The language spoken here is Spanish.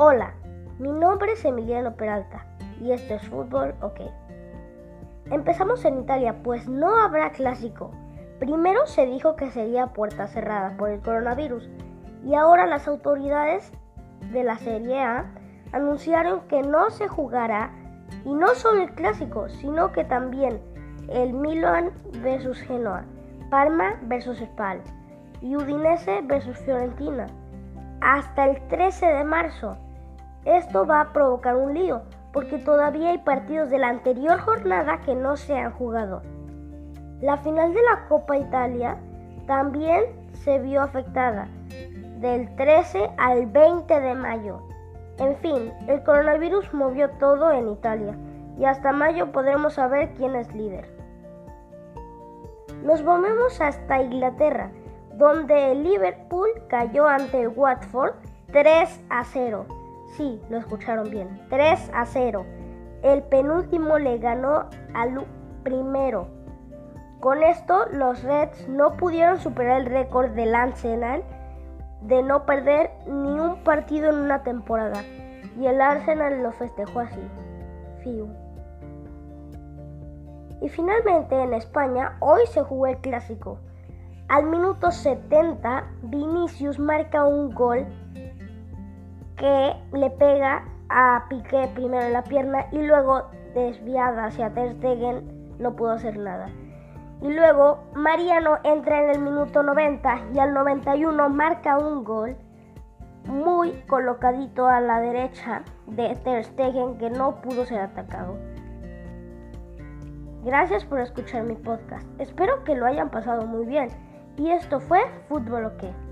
Hola, mi nombre es Emiliano Peralta y esto es Fútbol OK. Empezamos en Italia, pues no habrá clásico. Primero se dijo que sería puerta cerrada por el coronavirus y ahora las autoridades de la Serie A anunciaron que no se jugará y no solo el clásico, sino que también el Milan versus Genoa, Parma versus Spal y Udinese versus Fiorentina hasta el 13 de marzo. Esto va a provocar un lío, porque todavía hay partidos de la anterior jornada que no se han jugado. La final de la Copa Italia también se vio afectada, del 13 al 20 de mayo. En fin, el coronavirus movió todo en Italia y hasta mayo podremos saber quién es líder. Nos volvemos hasta Inglaterra, donde el Liverpool cayó ante el Watford 3 a 0. Sí, lo escucharon bien, 3 a 0. El penúltimo le ganó al primero. Con esto, los Reds no pudieron superar el récord del Arsenal de no perder ni un partido en una temporada. Y el Arsenal lo festejó así. Fiu. Y finalmente en España hoy se jugó el clásico. Al minuto 70, Vinicius marca un gol que le pega a Piqué primero en la pierna y luego desviada hacia Ter Stegen no pudo hacer nada. Y luego Mariano entra en el minuto 90 y al 91 marca un gol muy colocadito a la derecha de Ter Stegen que no pudo ser atacado. Gracias por escuchar mi podcast. Espero que lo hayan pasado muy bien. Y esto fue Fútbol OK.